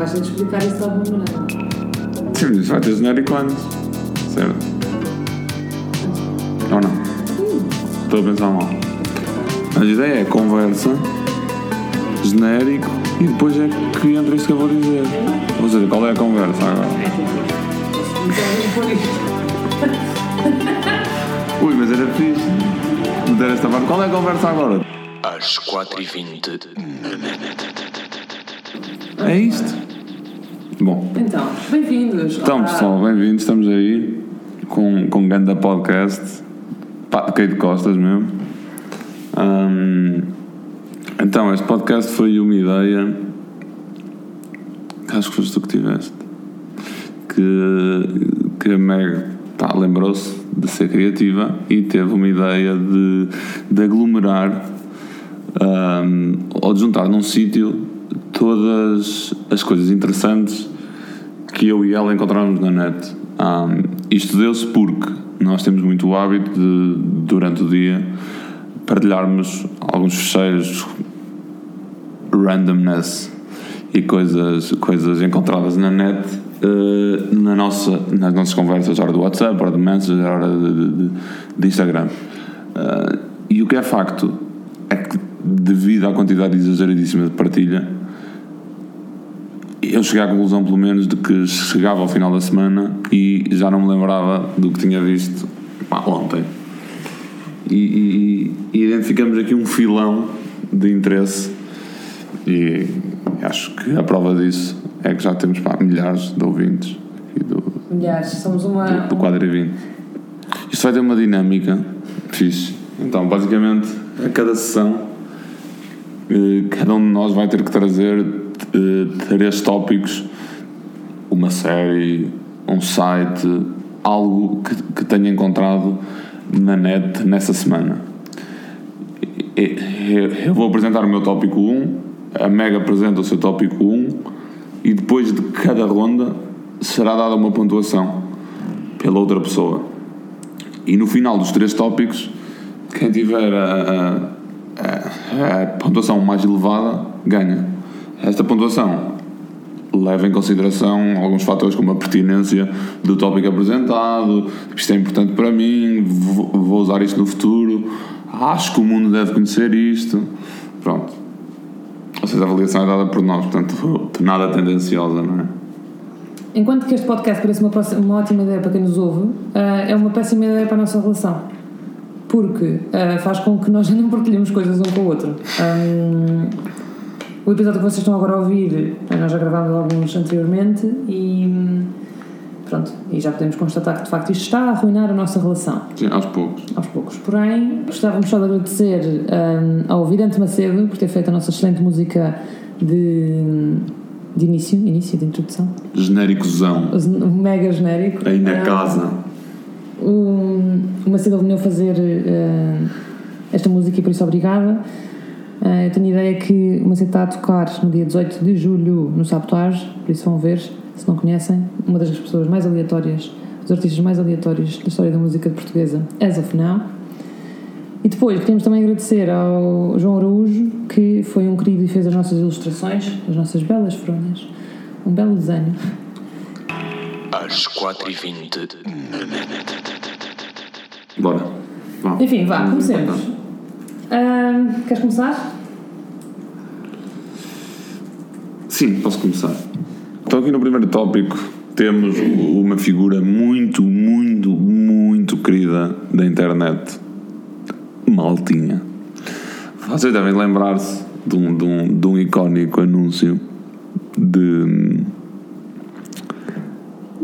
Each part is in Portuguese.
Vais ter de explicar isso de alguma maneira. Sim, mas isso vai ter genérico antes. Certo? Ou não? Estou a pensar mal. Mas a ideia é conversa, genérico e depois é que entra isso que eu vou dizer. Ou seja, qual é a conversa agora? Então. Ui, mas era fixe. Meter esta parte. Qual é a conversa agora? Às 4h20 É isto? Bom, Então, bem-vindos. então Olá. pessoal, bem-vindos. Estamos aí com, com um Ganda Podcast. Pá, de Costas mesmo. Ahm, então, este podcast foi uma ideia. Acho que foste tu que tiveste. Que, que a Meg pá, lembrou-se de ser criativa e teve uma ideia de, de aglomerar ahm, ou de juntar num sítio todas as coisas interessantes que eu e ela encontramos na net. Ahm, isto deu-se porque nós temos muito o hábito de, durante o dia, partilharmos alguns fecheiros randomness e coisas, coisas encontradas na net eh, na nossa, nas nossas conversas, hora do WhatsApp, hora do Messenger, hora de, de- de Instagram. Eh, e o que é facto é que, devido à quantidade exageradíssima de partilha, eu cheguei à conclusão, pelo menos, de que chegava ao final da semana e já não me lembrava do que tinha visto pá, ontem. E, e- e identificamos aqui um filão de interesse e acho que a prova disso é que já temos pá, milhares de ouvintes do, Milhares, somos uma. do, do quadro e 20. Isto vai ter uma dinâmica fixe. Então, basicamente, a cada sessão, eh, cada um de nós vai ter que trazer três tópicos, uma série, um site, algo que, que tenha encontrado na net nessa semana. Eu vou apresentar o meu tópico 1, a Meg apresenta o seu tópico 1 e depois de cada ronda será dada uma pontuação pela outra pessoa. E no final dos três tópicos, quem tiver a- a- a pontuação mais elevada ganha. Esta pontuação leva em consideração alguns fatores como a pertinência do tópico apresentado, isto é importante para mim, vou usar isto no futuro, acho que o mundo deve conhecer isto. Pronto. Ou seja, a avaliação é dada por nós, portanto, nada tendenciosa, não é? Enquanto que este podcast parece uma, próxima- uma ótima ideia para quem nos ouve, ah, é uma péssima ideia para a nossa relação. Porque ah, faz com que nós não partilhemos coisas um com o outro. Ahm, o episódio que vocês estão agora a ouvir, ah, nós já gravámos alguns anteriormente e hum, pronto, e já podemos constatar que de facto isto está a arruinar a nossa relação Sim, aos poucos. aos poucos. Porém, gostávamos só de agradecer hum, ao Vidante Macedo por ter feito a nossa excelente música de, de início, início de introdução, Genéricozão. mega genérico. Aí na Ah, casa. O, o Macedo veio fazer ah, esta música e por isso obrigada. Ah, eu tenho a ideia que o Macedo está a tocar no dia 18 de julho no Sabotage, por isso vão ver, se não conhecem, uma das pessoas mais aleatórias, dos artistas mais aleatórios da história da música portuguesa, as of now. E depois queríamos também agradecer ao João Araújo, que foi um querido e fez as nossas ilustrações, as nossas belas fronhas. Um belo desenho. às 4h20 Bora. Vá. Enfim, vá, comecemos. Queres começar? Sim, posso começar. Então, aqui no primeiro tópico, temos uma figura muito, muito, muito querida da internet. Maltinha. Vocês devem lembrar-se de um, de, um, de um icónico anúncio de,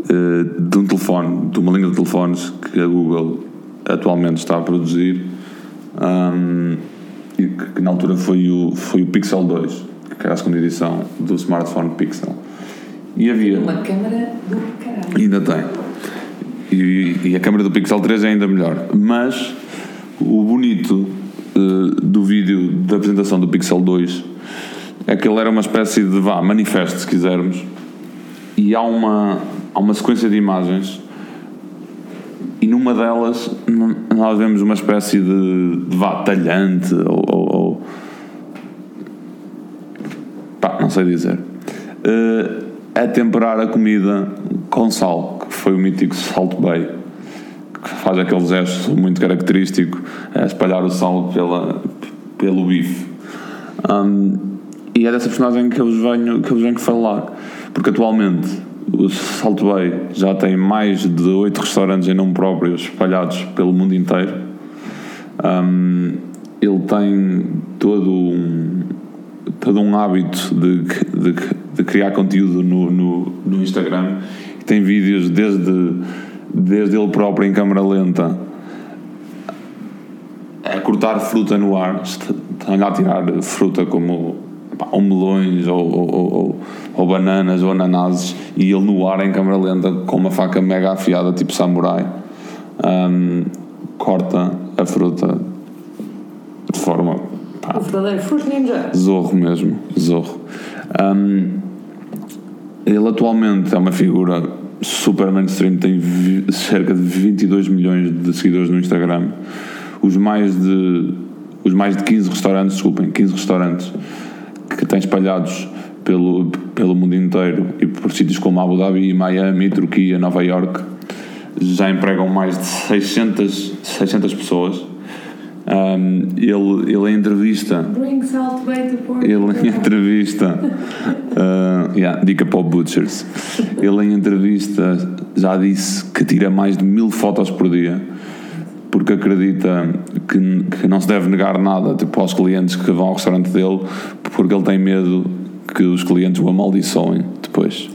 eh, de um telefone, de uma linha de telefones que a Google atualmente está a produzir ahm, e que, que na altura foi o, foi o Pixel 2, que era a segunda edição do smartphone Pixel. E havia. Uma câmara do caralho. Ainda tem. E, e a câmera do Pixel 3 é ainda melhor. Mas o bonito eh, do vídeo da apresentação do Pixel 2 é que ele era uma espécie de vá, manifesto, se quisermos. E há uma, há uma sequência de imagens. E numa delas nós vemos uma espécie de, de vá, talhante ou, ou- ou- pá, não sei dizer. Eh, a temperar a comida com sal, que foi o mítico Salt Bay, que faz aquele gesto muito característico, a espalhar o sal pela, pelo bife. Um, e é dessa personagem que eu venho, que eu venho falar, porque atualmente o Salt Bay já tem mais de oito restaurantes em nome próprio espalhados pelo mundo inteiro. Um, ele tem todo um, todo um hábito de, de, de criar conteúdo no, no, no Instagram. Tem vídeos desde, desde ele próprio em câmera lenta a cortar fruta no ar, estão a tirar fruta como pá, ou melões ou, ou, ou, ou bananas ou ananases e ele no ar em câmera lenta com uma faca mega afiada tipo samurai um, corta a fruta de forma pá, O verdadeiro Fruit Ninja. Zorro mesmo, Zorro. Um, ele atualmente é uma figura super mainstream, tem cerca de 22 milhões de seguidores no Instagram. Os mais de, os mais de 15 restaurantes, desculpem, 15 restaurantes que tem espalhados pelo, pelo mundo inteiro e por sítios como Abu Dhabi, Miami, Turquia, Nova York, já empregam mais de 600, 600 pessoas. Um, ele, ele em entrevista ele em entrevista, uh, yeah, dica para o Butchers. Ele em entrevista já disse que tira mais de mil fotos por dia, porque acredita que, que não se deve negar nada tipo, aos clientes que vão ao restaurante dele, porque ele tem medo que os clientes o amaldiçoem depois.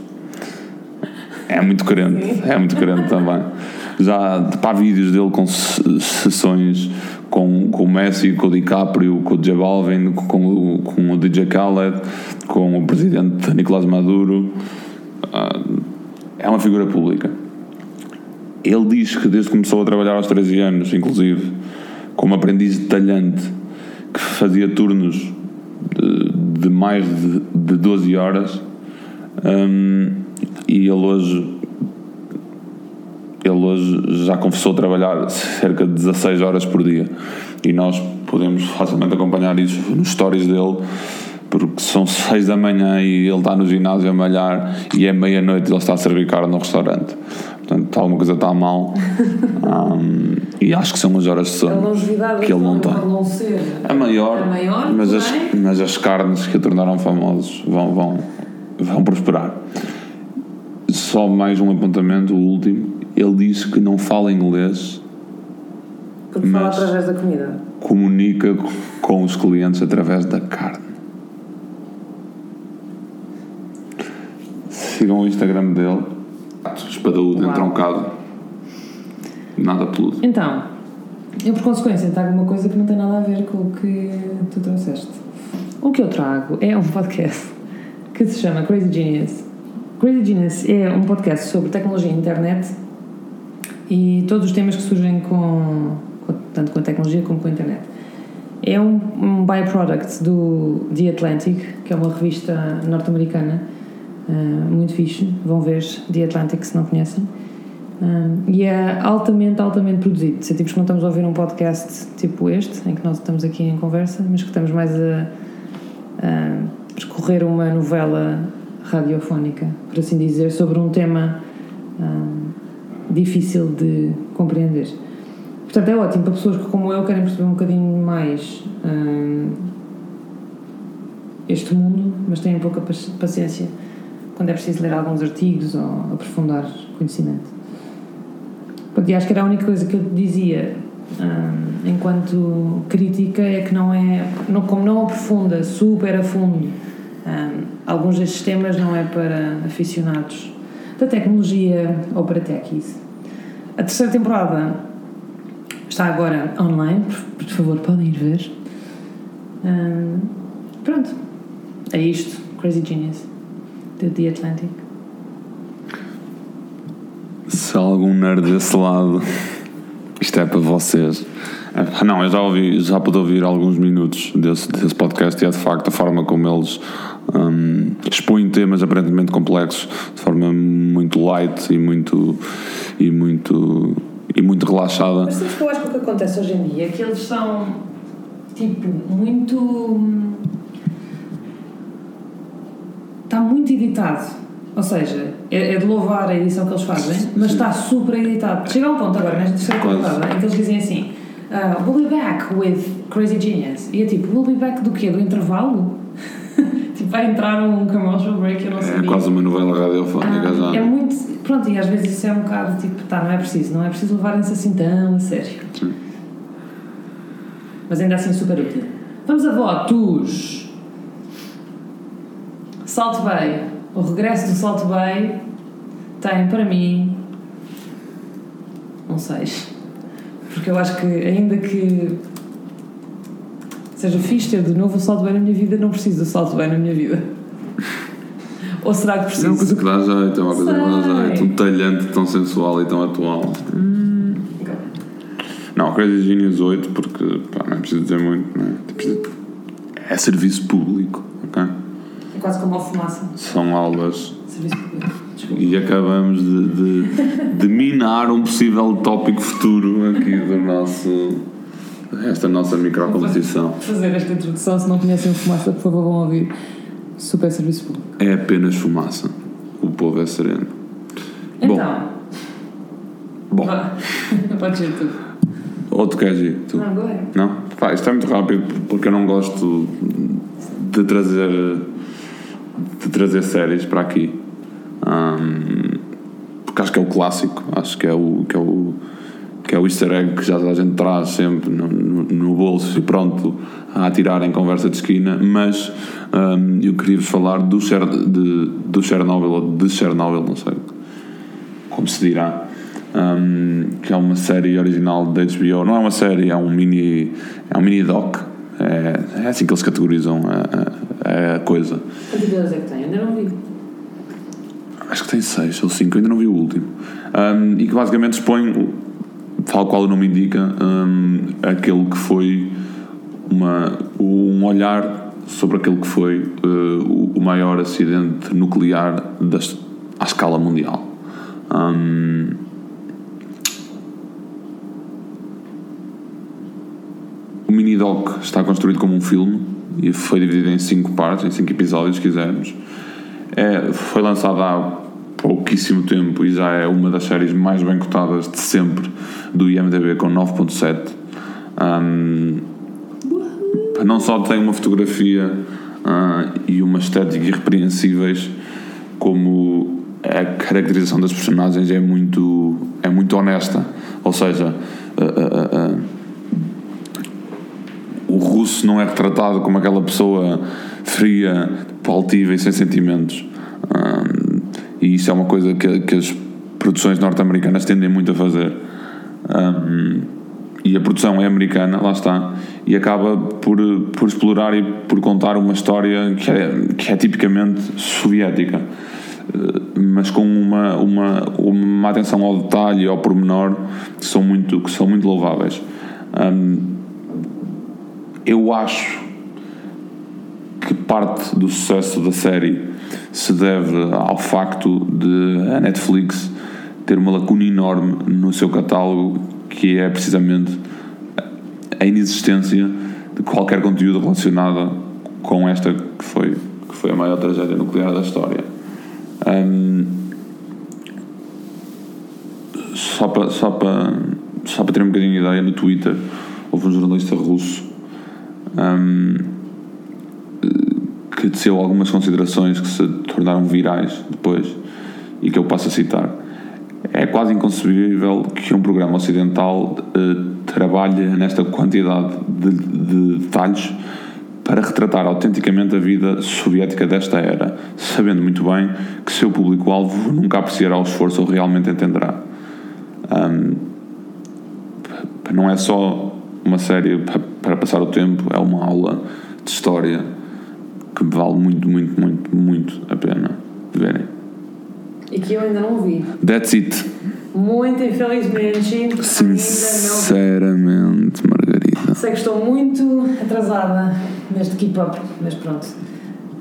É muito crente, é muito crente também. Já para vídeos dele com se- sessões com, com o Messi, com o DiCaprio, com o J Balvin, com, o- com o DJ Khaled, com o presidente Nicolás Maduro. Ah, é uma figura pública. Ele diz que desde que começou a trabalhar aos 13 anos, inclusive, como aprendiz de talhante, que fazia turnos de, de mais de, de 12 horas, hum, e ele hoje ele hoje já confessou trabalhar cerca de 16 horas por dia. E nós podemos facilmente acompanhar isso nos stories dele porque são 6 da manhã e ele está no ginásio a malhar e é meia-noite e ele está a servir carne no restaurante portanto alguma coisa está mal Hum, e acho que são as horas de A sono longevidade que ele não tem não ser é maior, É maior, mas, as, porém- mas as carnes que o tornaram famosos vão, vão, vão prosperar. Só mais um apontamento, o último. Ele disse que não fala inglês, porque fala Mas- através da comida. comunica com os clientes através da carne. Sigam o Instagram dele. Espadaúdo, entroncado. Nada peludo. Então, eu por consequência trago uma coisa que não tem nada a ver com o que tu trouxeste. O que eu trago é um podcast que se chama Crazy Genius. Crazy Genius é um podcast sobre tecnologia e internet e todos os temas que surgem com, com- tanto com a tecnologia como com a internet. É um, um byproduct do The Atlantic, que é uma revista norte-americana ah, muito fixe. Vão ver The Atlantic se não conhecem. Um, e é altamente, altamente produzido. Sentimos que não estamos a ouvir um podcast tipo este, em que nós estamos aqui em conversa, mas que estamos mais a, a percorrer uma novela radiofónica, por assim dizer, sobre um tema um, difícil de compreender. Portanto, é ótimo para pessoas que, como eu, querem perceber um bocadinho mais um, este mundo, mas têm pouca paci- paciência quando é preciso ler alguns artigos ou aprofundar conhecimento. Pronto, e acho que era a única coisa que eu dizia hum, enquanto crítica é que não é, não, como não aprofunda super a fundo hum, alguns destes temas não é para aficionados da tecnologia ou para techies. A terceira temporada está agora online, por, por favor podem ir ver. Hum, pronto, é isto, Crazy Genius, de The Atlantic. Se há algum nerd desse lado, isto é para vocês. Ah, Não, eu já ouvi, já pude ouvir alguns minutos desse, desse podcast e é de facto a forma como eles hum, expõem temas aparentemente complexos de forma muito light e muito e muito e muito relaxada. Mas sabes que eu acho que o que acontece hoje em dia é que eles são, tipo, muito. Está muito editado. Ou seja, é, é de louvar a edição que eles fazem, mas está super editado. Chega a um ponto agora, nesta terceira temporada, em que eles dizem assim: ah, We'll be back with Crazy Genius. E é tipo, We'll be back do quê? Do intervalo? tipo, vai entrar um commercial break, eu não sei. É quase uma novela radiofónica Ah, já. é muito. Pronto, e às vezes isso é um bocado tipo, tá, não é preciso, não é preciso levarem-se assim tão a sério. Sim. Mas ainda assim super útil. Vamos a votos. Salt Bay. O regresso do Salt Bay tem para mim um 6. Porque eu acho que ainda que seja fixe ter de novo o Salt Bay na minha vida, não preciso do Salt Bay na minha vida. Ou será que É preciso? uma coisa que dá jeito, é uma coisa que dá Sei. jeito. Um talhante tão sensual e tão atual. Não, Crazy Genius 8, porque pá, não é preciso dizer muito, não é? É preciso- É serviço público, ok? Quase como a fumaça. São aulas Serviço público. Desculpa. e acabamos de, de, de minar um possível tópico futuro aqui do nosso. esta nossa microcompetição. fazer esta introdução. Se não conhecem o Fumaça, por favor, vão ouvir. Super serviço público. É apenas fumaça. O povo é sereno. Bom, Então, bom. vá. Pode ser tu. Ou tu queres ir? Tu? Não, go ahead. Não? Pá, isto é muito rápido porque eu não gosto de trazer de trazer séries para aqui. Ahm, porque acho que é o clássico, acho que é o que é o que é o easter egg que já a gente traz sempre no, no, no bolso e pronto a atirar em conversa de esquina, mas ahm, eu queria-vos falar do, Cher, de, do Chernobyl ou de Chernobyl, não sei como se dirá, um, que é uma série original da HBO. Não é uma série, é um mini, é um mini doc. É, é assim que eles categorizam a, a, a coisa. Quantos é que tem? Ainda não vi. Acho que tem seis ou cinco, ainda não vi o último. Um, e que basicamente expõe, tal qual o nome indica, um, aquele que foi uma, um olhar sobre aquele que foi uh, o, o maior acidente nuclear das, à escala mundial. Um, o mini-doc está construído como um filme e foi dividido em cinco partes, em cinco episódios, se quisermos. É, foi lançado há pouquíssimo tempo e já é uma das séries mais bem cotadas de sempre do IMDB com 9.7. Um, não só tem uma fotografia ah, e uma estética irrepreensíveis, como a caracterização das personagens é muito, é muito honesta. Ou seja, ah, o russo não é retratado como aquela pessoa fria, altiva e sem sentimentos. Um, e isso é uma coisa que, que as produções norte-americanas tendem muito a fazer. Um, e a produção é americana, lá está, e acaba por, por explorar e por contar uma história que é, que é tipicamente soviética, mas com uma, uma, uma atenção ao detalhe e ao pormenor que são muito, que são muito louváveis. Um, eu acho que parte do sucesso da série se deve ao facto de a Netflix ter uma lacuna enorme no seu catálogo que é precisamente a inexistência de qualquer conteúdo relacionado com esta que foi, que foi a maior tragédia nuclear da história. Um, só para só para só para ter um bocadinho de ideia no Twitter houve um jornalista russo um, que teceu algumas considerações que se tornaram virais depois e que eu passo a citar é quase inconcebível que um programa ocidental eh, trabalhe nesta quantidade de, de detalhes para retratar autenticamente a vida soviética desta era, sabendo muito bem que seu público-alvo nunca apreciará o esforço ou realmente entenderá. Um, não é só uma série pa- para passar o tempo, é uma aula de história que vale muito, muito, muito, muito a pena verem. E que eu ainda não vi. That's it. Muito infelizmente, Sinceramente, Margarida. Sei que estou muito atrasada neste keep-up, mas pronto.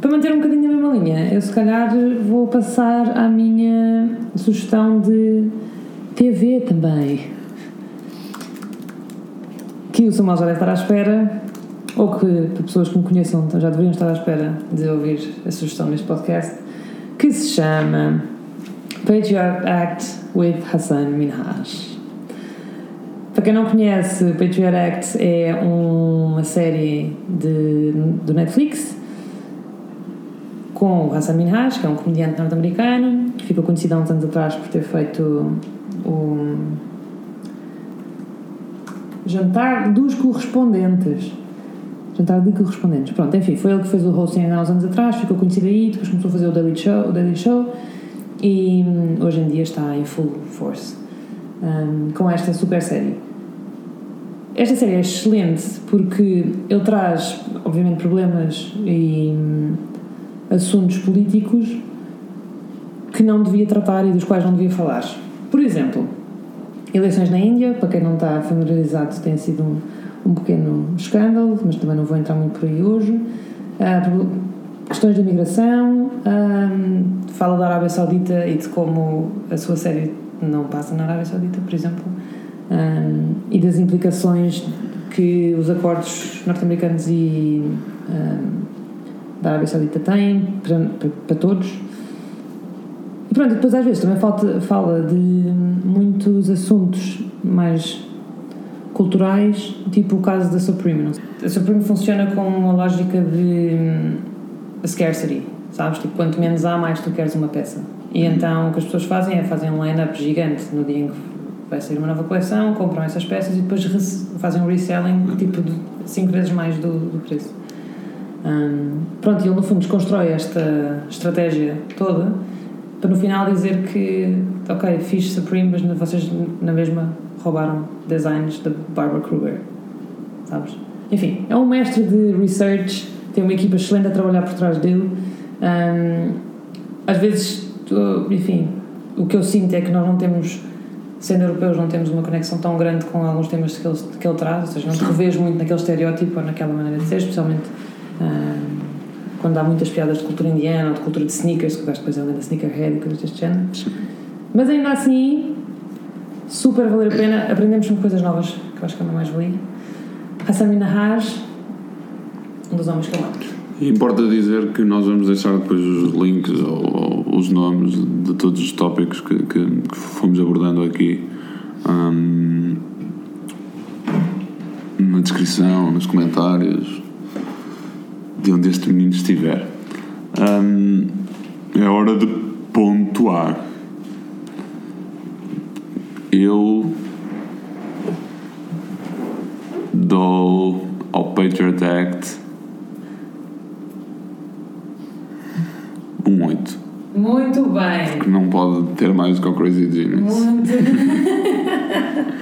Para manter um bocadinho a mesma linha, eu se calhar vou passar à minha sugestão de TV também. Que o Samuel já deve estar à espera, ou que para pessoas que me conheçam já deveriam estar à espera de ouvir a sugestão neste podcast, que se chama Patriot Act with Hassan Minhaj. Para quem não conhece, Patriot Act é uma série de, do Netflix com o Hassan Minhaj, que é um comediante norte-americano, que ficou conhecido há uns anos atrás por ter feito o Jantar dos Correspondentes. Jantar de Correspondentes. Pronto, enfim, foi ele que fez o hosting há uns anos atrás, ficou conhecido aí, depois começou a fazer o Daily Show, o Daily Show e hum, hoje em dia está em full force hum, com esta super série. Esta série é excelente porque ele traz, obviamente, problemas e hum, assuntos políticos que não devia tratar e dos quais não devia falar. Por exemplo, eleições na Índia, para quem não está familiarizado, tem sido um, um pequeno escândalo, mas também não vou entrar muito por aí hoje. Ah, pro- questões de imigração, ahm, fala da Arábia Saudita e de como a sua série não passa na Arábia Saudita, por exemplo, ahm, e das implicações que os acordos norte-americanos e ahm, da Arábia Saudita têm para, para, para todos. E pronto, depois às vezes também falta, fala de muitos assuntos mais culturais, tipo o caso da Supreme. A Supreme funciona com uma lógica de hum, scarcity, sabes? Tipo, quanto menos há, mais tu queres uma peça. E então o que as pessoas fazem é fazem um line-up gigante no dia em que vai sair uma nova coleção, compram essas peças e depois fazem um reselling tipo de 5 vezes mais do, do preço. Hum, pronto, e ele no fundo desconstrói esta estratégia toda para no final dizer que, ok, fiz Supreme, mas vocês na mesma roubaram designs da Barbara Kruger, sabes? Enfim, é um mestre de research, tem uma equipa excelente a trabalhar por trás dele. Hum, às vezes, enfim, o que eu sinto é que nós não temos, sendo europeus, não temos uma conexão tão grande com alguns temas que ele, que ele traz, ou seja, não te revês muito naquele estereótipo ou naquela maneira de ser, especialmente hum, quando há muitas piadas de cultura indiana ou de cultura de sneakers, que o gajo depois é da sneakerhead e coisas deste género. Mas ainda assim, super valer a pena, aprendemos sempre coisas novas, que eu acho que é uma mais-valia. Hassan Minhaj, um dos homens que eu amo. Importa dizer que nós vamos deixar depois os links ou, ou os nomes de todos os tópicos que, que, que fomos abordando aqui hum, na descrição, nos comentários, de onde este menino estiver. Hum, é hora de pontuar. Eu dou ao Patriot Act um 8, Muito bem! que não pode ter mais do que o Crazy Genius. Muito.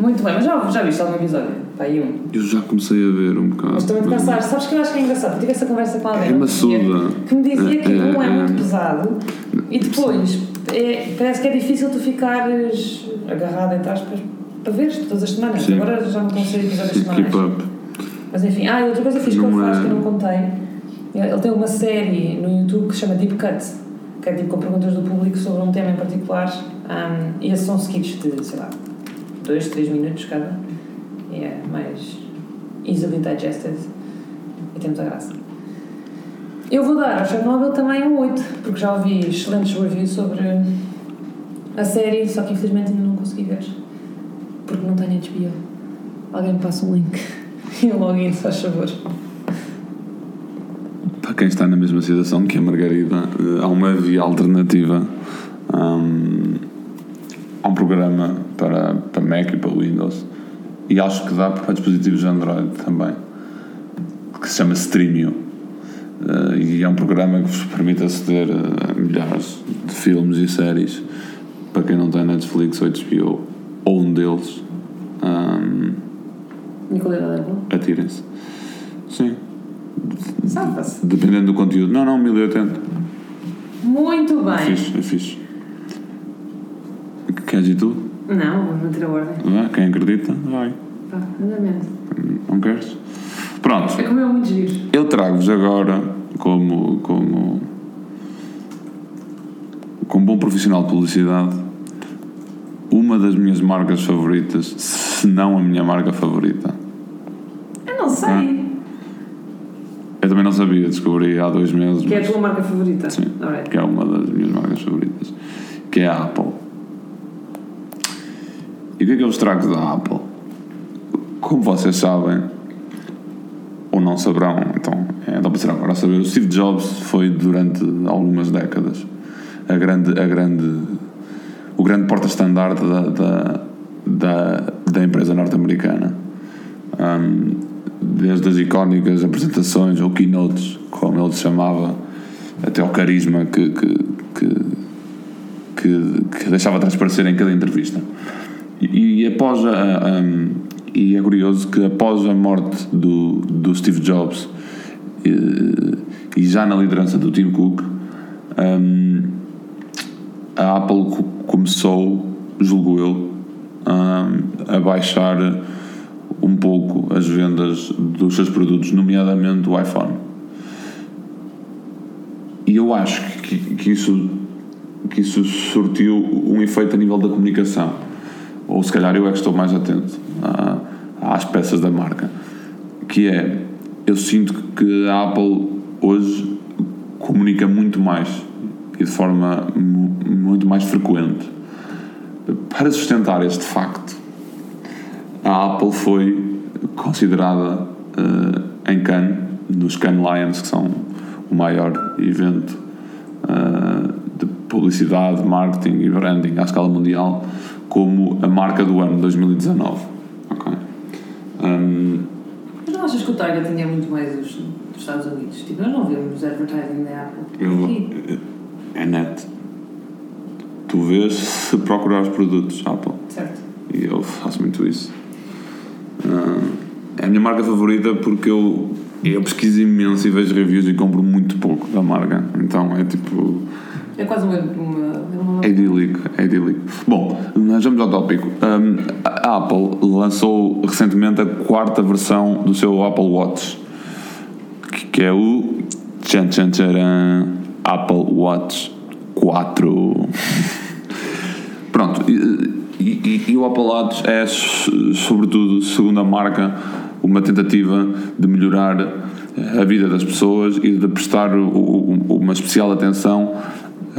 Muito bem, mas já, já viste algum episódio? Aí um. Eu já comecei a ver um bocado. Mas também te cansaste. Sabes que eu acho que é engraçado? Eu tive essa conversa com alguém. É maçuda. Que me dizia que É, um é, é, muito é. pesado e depois é- parece que é difícil tu ficares agarrado, entre aspas, para ver todas as semanas. Sim. Agora já não consigo episódios semanais. Keep up. Mas enfim, ah, e outra coisa fixe que ele faz é- que eu não contei. Ele tem uma série no YouTube que se chama Deep Cut, que é tipo com perguntas do público sobre um tema em particular. Um, e esses são skits de, sei lá, 2, 3 minutos cada. É mais easily digested e temos a graça. Eu vou dar ao Chernobyl também um 8, porque já ouvi excelentes reviews sobre a série, só que infelizmente ainda não consegui ver. Porque não tenho HBO. Alguém me passa um link e um login, se faz favor. Para quem está na mesma situação que a Margarida, eh, há uma via alternativa. há um programa para, para Mac e para Windows. E acho que dá para dispositivos de Android também. Que se chama Streamio. Eh, e é um programa que vos permite aceder a milhares de filmes e séries. Para quem não tem Netflix ou HBO, ou um deles, hum, E a qualidade é boa? atirem-se. Sim. Safa-se. Dependendo do conteúdo. Não, não, 1080. Muito É bem. fixe, é fixe. Queres ir tu? Não, vou manter a ordem. Vá, Quem acredita, vai. Pá. Não queres? Pronto, É como eu muito giro. eu trago-vos agora, como, como, como bom profissional de publicidade, uma das minhas marcas favoritas, se não a minha marca favorita. Eu não sei. É também não sabia, descobri há dois meses. Que é a mas- tua marca favorita? Sim. Alright. que é uma das minhas marcas favoritas, que é a Apple. E o que é que eu vos trago da Apple? Como vocês sabem, ou não saberão, então é, dá para ser agora a saber, o Steve Jobs foi durante algumas décadas a grande, a grande, o grande porta-estandarte da, da, da, da empresa norte-americana. Um, desde as icónicas apresentações ou keynotes, como ele chamava, até ao carisma que, que, que, que, que deixava transparecer em cada entrevista. E, e após a, a- e é curioso que após a morte do, do Steve Jobs eh, e já na liderança do Tim Cook, hum, a Apple co- começou, julgo eu, hum, a baixar um pouco as vendas dos seus produtos, nomeadamente o iPhone. E eu acho que, que, isso, que isso surtiu um efeito a nível da comunicação. Ou se calhar eu é que estou mais atento a- às peças da marca. Que é, eu sinto que a Apple hoje comunica muito mais e de forma mu- muito mais frequente. Para sustentar este facto, a Apple foi considerada eh, em Cannes, nos Cannes Lions, que são o maior evento eh, de publicidade, marketing e branding à escala mundial, como a marca do ano 2019. Ok? Um, Mas não achas que o Target tinha muito mais dos, dos Estados Unidos? Tipo, nós não vemos advertising da Apple. eu, é net. Tu vês se procurar os produtos Apple. Certo. E eu faço muito isso. Ah, é a minha marca favorita porque eu, eu pesquiso imenso e vejo reviews e compro muito pouco da marca. Então é tipo. É quase uma. uma, É idílico, é idílico. Bom, mas vamos ao tópico. Um, a Apple lançou recentemente a quarta versão do seu Apple Watch, que, é o tchan, tchan, tcharam, Apple Watch 4. Pronto, e, e- e o Apple Watch é, sobretudo, segundo a marca, uma tentativa de melhorar a vida das pessoas e de prestar uma especial atenção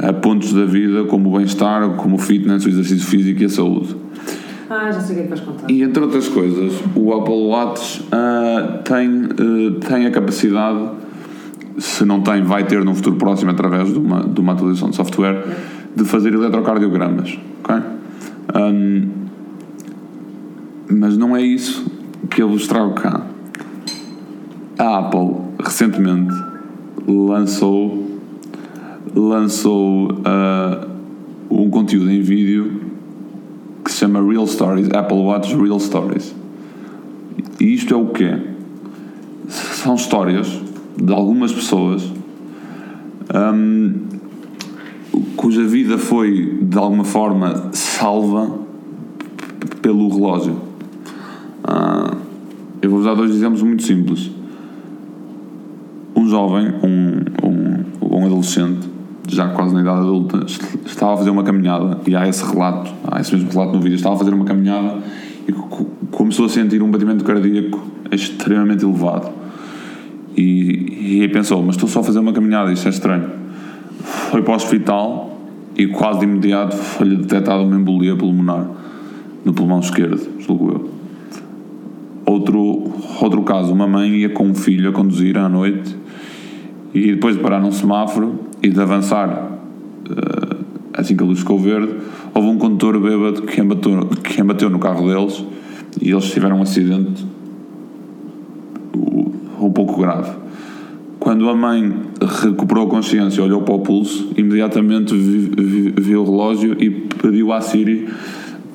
a pontos da vida como o bem-estar, como o fitness, o exercício físico e a saúde. Ah, já sei o que é que vais contar. E entre outras coisas, o Apple Watch ah, tem, ah, tem a capacidade, se não tem, vai ter num futuro próximo através de uma, de uma atualização de software, de fazer eletrocardiogramas. ok? Ahm, mas não é isso que eu vos trago cá. A Apple recentemente lançou lançou ah, um conteúdo em vídeo que se chama Real Stories, Apple Watch Real Stories. E isto é o quê? São histórias de algumas pessoas hum, cuja vida foi de alguma forma salva pelo relógio. Ah, eu vou usar dois exemplos muito simples. Um jovem, um, um, um adolescente, já quase na idade adulta, est- estava a fazer uma caminhada e há esse relato, há esse mesmo relato no vídeo, estava a fazer uma caminhada e co- começou a sentir um batimento cardíaco extremamente elevado. E, e aí pensou, mas estou só a fazer uma caminhada, isto é estranho. Foi para o hospital e quase de imediato foi-lhe detectada uma embolia pulmonar no pulmão esquerdo, julgo eu. Outro, outro caso, uma mãe ia com um filho a conduzir à noite e depois de parar num semáforo e de avançar eh, assim que a luz ficou verde, houve um condutor bêbado que embateu, que embateu no carro deles e eles tiveram um acidente um pouco grave. Quando a mãe recuperou a consciência, olhou para o pulso, imediatamente vi- vi- viu o relógio e pediu à Siri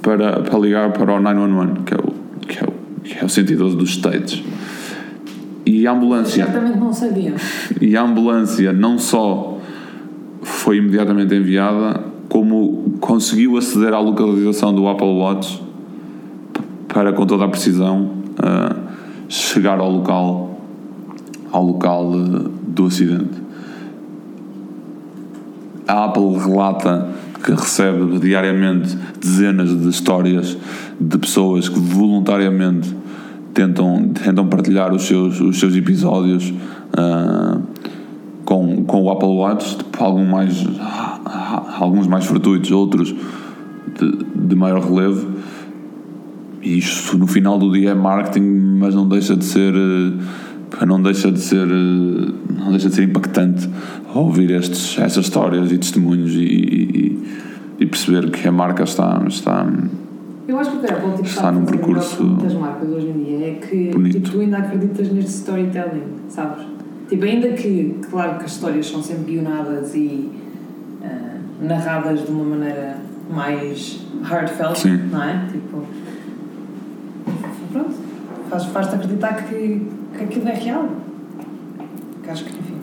para, para ligar para o 911, que é o, que é o, que é o 112 dos States. E a ambulância Certamente não sabiam. e a ambulância não só foi imediatamente enviada, como conseguiu aceder à localização do Apple Watch para, com toda a precisão, ah, chegar ao local, ao local eh, do acidente. A Apple relata que recebe diariamente dezenas de histórias de pessoas que voluntariamente tentam, tentam partilhar os seus, os seus episódios ah, com, com o Apple Watch, tipo, algum mais, alguns mais fortuitos, outros de, de maior relevo. E isto no final do dia é marketing, mas não deixa de ser eh, não deixa de ser eh, não deixa de ser impactante ouvir estes, estas histórias e testemunhos e, e, e perceber que a marca está, está Eu acho que o que a Apple tipo, Está num percurso muitas marcas hoje em dia é que tipo, tu ainda acreditas neste storytelling, sabes? Tipo, ainda que, claro que as histórias são sempre guionadas e ah, narradas de uma maneira mais heartfelt, Sim. não é? Tipo, pronto, faz- faz-te acreditar que, que aquilo é real. Que acho que, enfim.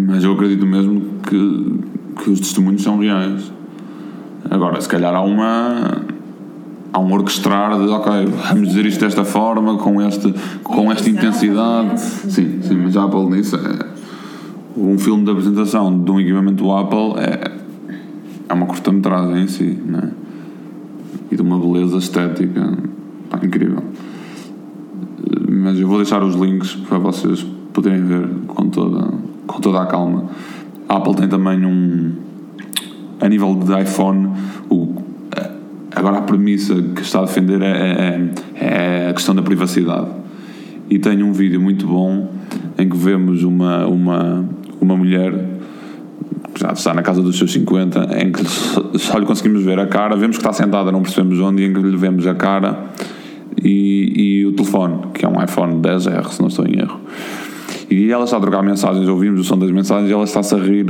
Mas eu acredito mesmo que, que os testemunhos são reais. Agora, se calhar há uma. Há um orquestrar de, ok, vamos dizer isto desta forma, com, este, com esta intensidade. obviamente. Sim, sim, mas a Apple nisso é. Um filme de apresentação de um equipamento do Apple é, é uma cortometragem em si, não é? E de uma beleza estética pá, incrível. Mas eu vou deixar os links para vocês poderem ver com toda, com toda a calma. A Apple tem também um. A nível de iPhone, o, agora a premissa que está a defender é, é, é a questão da privacidade. E tem um vídeo muito bom em que vemos uma, uma, uma mulher que já está na casa dos seus 50, em que só lhe conseguimos ver a cara, vemos que está sentada, não percebemos onde, e em que lhe vemos a cara e, e o telefone, que é um iPhone 10R, se não estou em erro. E ela está a trocar mensagens, ouvimos o som das mensagens e ela está-se a rir.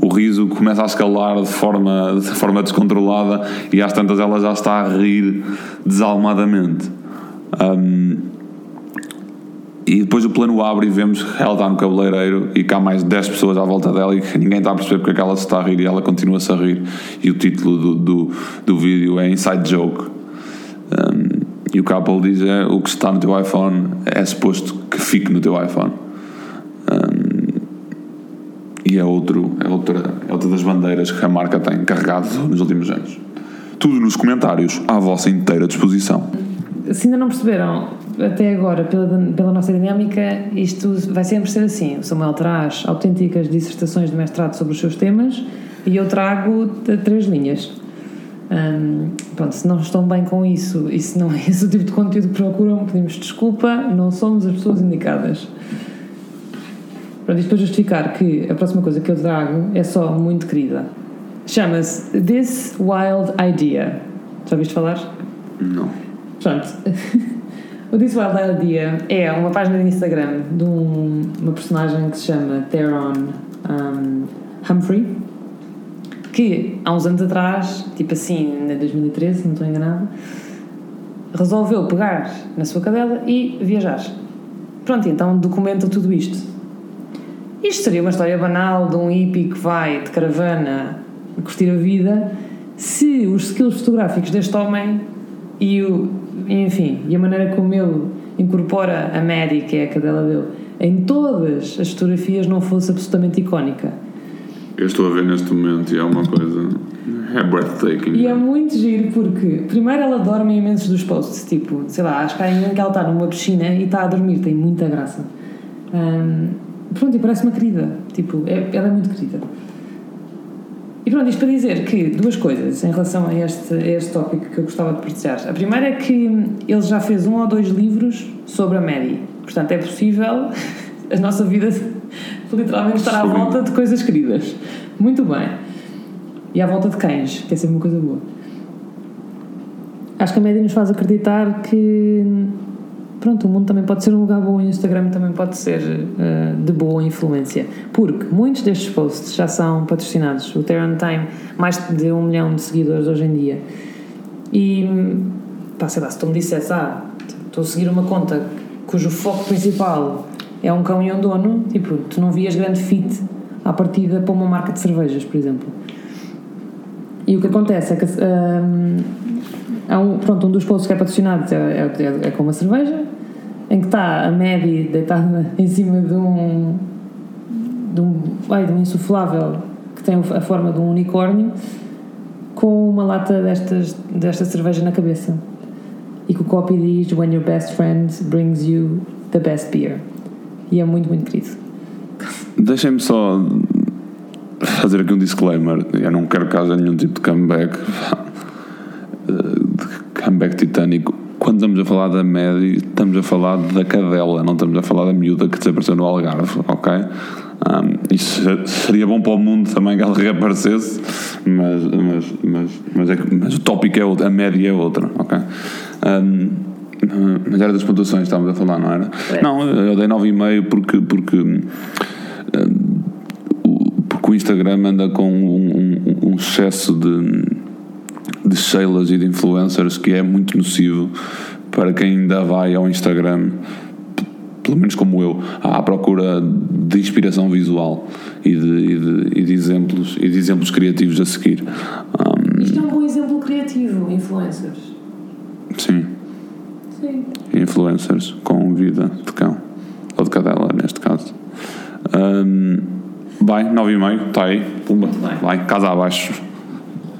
O riso começa a escalar de forma, de forma descontrolada e às tantas ela já está a rir desalmadamente. Hum, e depois o plano abre e vemos que ela está no cabeleireiro e há mais de 10 pessoas à volta dela e que ninguém está a perceber porque é que ela se está a rir e ela continua-se a rir. E o título do, do, do vídeo é Inside Joke. Um, e o que Apple diz é o que está no teu iPhone é suposto que fique no teu iPhone. Um, e é, outro, é, outra, é outra das bandeiras que a marca tem carregado nos últimos anos. Tudo nos comentários à vossa inteira disposição. se ainda não perceberam até agora pela, pela nossa dinâmica, isto vai sempre ser assim. O Samuel traz autênticas dissertações de mestrado sobre os seus temas e eu trago três linhas. Hum, pronto, se não estão bem com isso e se não é esse o tipo de conteúdo que procuram, pedimos desculpa, não somos as pessoas indicadas. Pronto, isto para justificar que a próxima coisa que eu trago é só muito querida. Chama-se This Wild Idea. Já ouviste falar? Não. Pronto. o This Wild Idea é uma página de Instagram de um- uma personagem que se chama Theron um, Humphrey, que há uns anos atrás, tipo assim, em 2013, se não estou enganada, resolveu pegar na sua cadela e viajar. Pronto, então documenta tudo isto. Isto seria uma história banal de um hippie que vai de caravana curtir a vida se os skills fotográficos deste homem e o, enfim, e a maneira como ele incorpora a Maddie, que é a cadela dele, em todas as fotografias não fosse absolutamente icónica. Eu estou a ver neste momento e é uma coisa. É breathtaking. E é muito giro porque, primeiro, ela dorme imensos dos posts. Tipo, sei lá, acho que há em que ela está numa piscina e está a dormir, tem muita graça. Ahm, pronto, e parece uma querida. Tipo, é- ela é muito querida. E pronto, isto para dizer que duas coisas em relação a este, a este tópico que eu gostava de partilhar. A primeira é que ele já fez um ou dois livros sobre a Maddie. Portanto, é possível a nossa vida literalmente estar à volta de coisas queridas. Muito bem. E à volta de cães, que é sempre uma coisa boa. Acho que a média nos faz acreditar que pronto, o mundo também pode ser um lugar bom e o Instagram também pode ser eh, de boa influência. Porque muitos destes posts já são patrocinados. O Terran tem mais de um milhão de seguidores hoje em dia. E, pá, sei lá, se tu me dissesse, ah, estou a seguir uma conta cujo foco principal é um cão e um dono, tipo, tu não vias grande fit à partida para uma marca de cervejas, por exemplo. E o que acontece é que hum, há um, pronto, um dos posts que é patrocinado é, é, é com uma cerveja, em que está a Maddie deitada em cima de um, de um, ai, de um insuflável que tem a forma de um unicórnio com uma lata destas, desta cerveja na cabeça. e que o copy diz When your best friend brings you the best beer. E é muito, muito querido. Deixem-me só fazer aqui um disclaimer. Eu não quero que haja nenhum tipo de comeback. de comeback titânico. Quando estamos a falar da média, estamos a falar da cadela, não estamos a falar da miúda que desapareceu no Algarve, ok? Um, isso seria bom para o mundo também que ela reaparecesse, mas, mas, mas, mas, é mas o tópico é outro, a média é outra, ok? Um, mas era das pontuações, estávamos a falar, não era? Não, eu dei 9,5 porque, porque porque o Instagram anda com um, um, um excesso de, de Sheilas e de influencers que é muito nocivo para quem ainda vai ao Instagram, pelo menos como eu, à procura de inspiração visual e de, e de, e de exemplos e de exemplos criativos a seguir. Um, Isto é um bom exemplo criativo, influencers. sim, Sim. influencers com vida de cão ou de cadela neste caso. Um, vai, 9,5, está aí, pumba, vai, casa abaixo.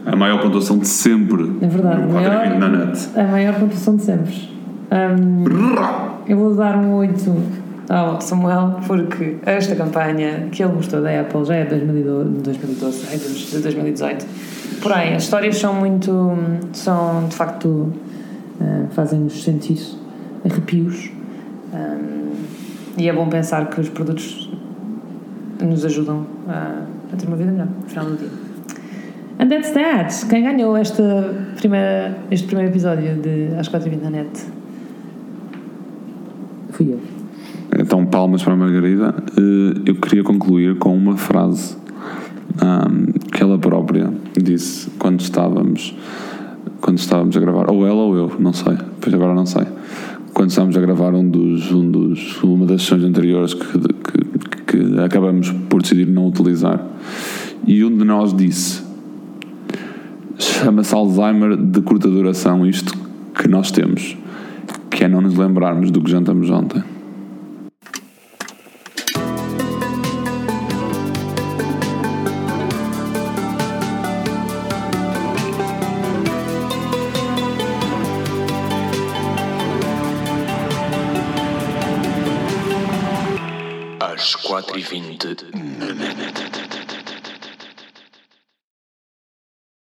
A maior pontuação de sempre É verdade, no a maior- 4,20 na net. A maior pontuação de sempre. Hum, eu vou dar um 8 ao Samuel, porque esta campanha que ele gostou da Apple já é de 2012, 2012 é de 2018. Porém, as histórias são muito. são de facto. ah, fazem-nos sentir arrepios. Hum, e é bom pensar que os produtos nos ajudam a, a ter uma vida melhor no final do dia. And that's that. Quem ganhou esta primeira, este primeiro episódio de Às 4h20 na net? Fui eu. Então, palmas para a Margarida. Eh, Eu queria concluir com uma frase que ela própria disse quando estávamos quando estávamos a gravar, ou ela ou eu, não sei, pois agora não sei. Quando estávamos a gravar um dos, um dos, uma das sessões anteriores que, que, que acabamos por decidir não utilizar. E um de nós disse: chama-se Alzheimer de curta duração, isto que nós temos, que é não nos lembrarmos do que jantamos ontem.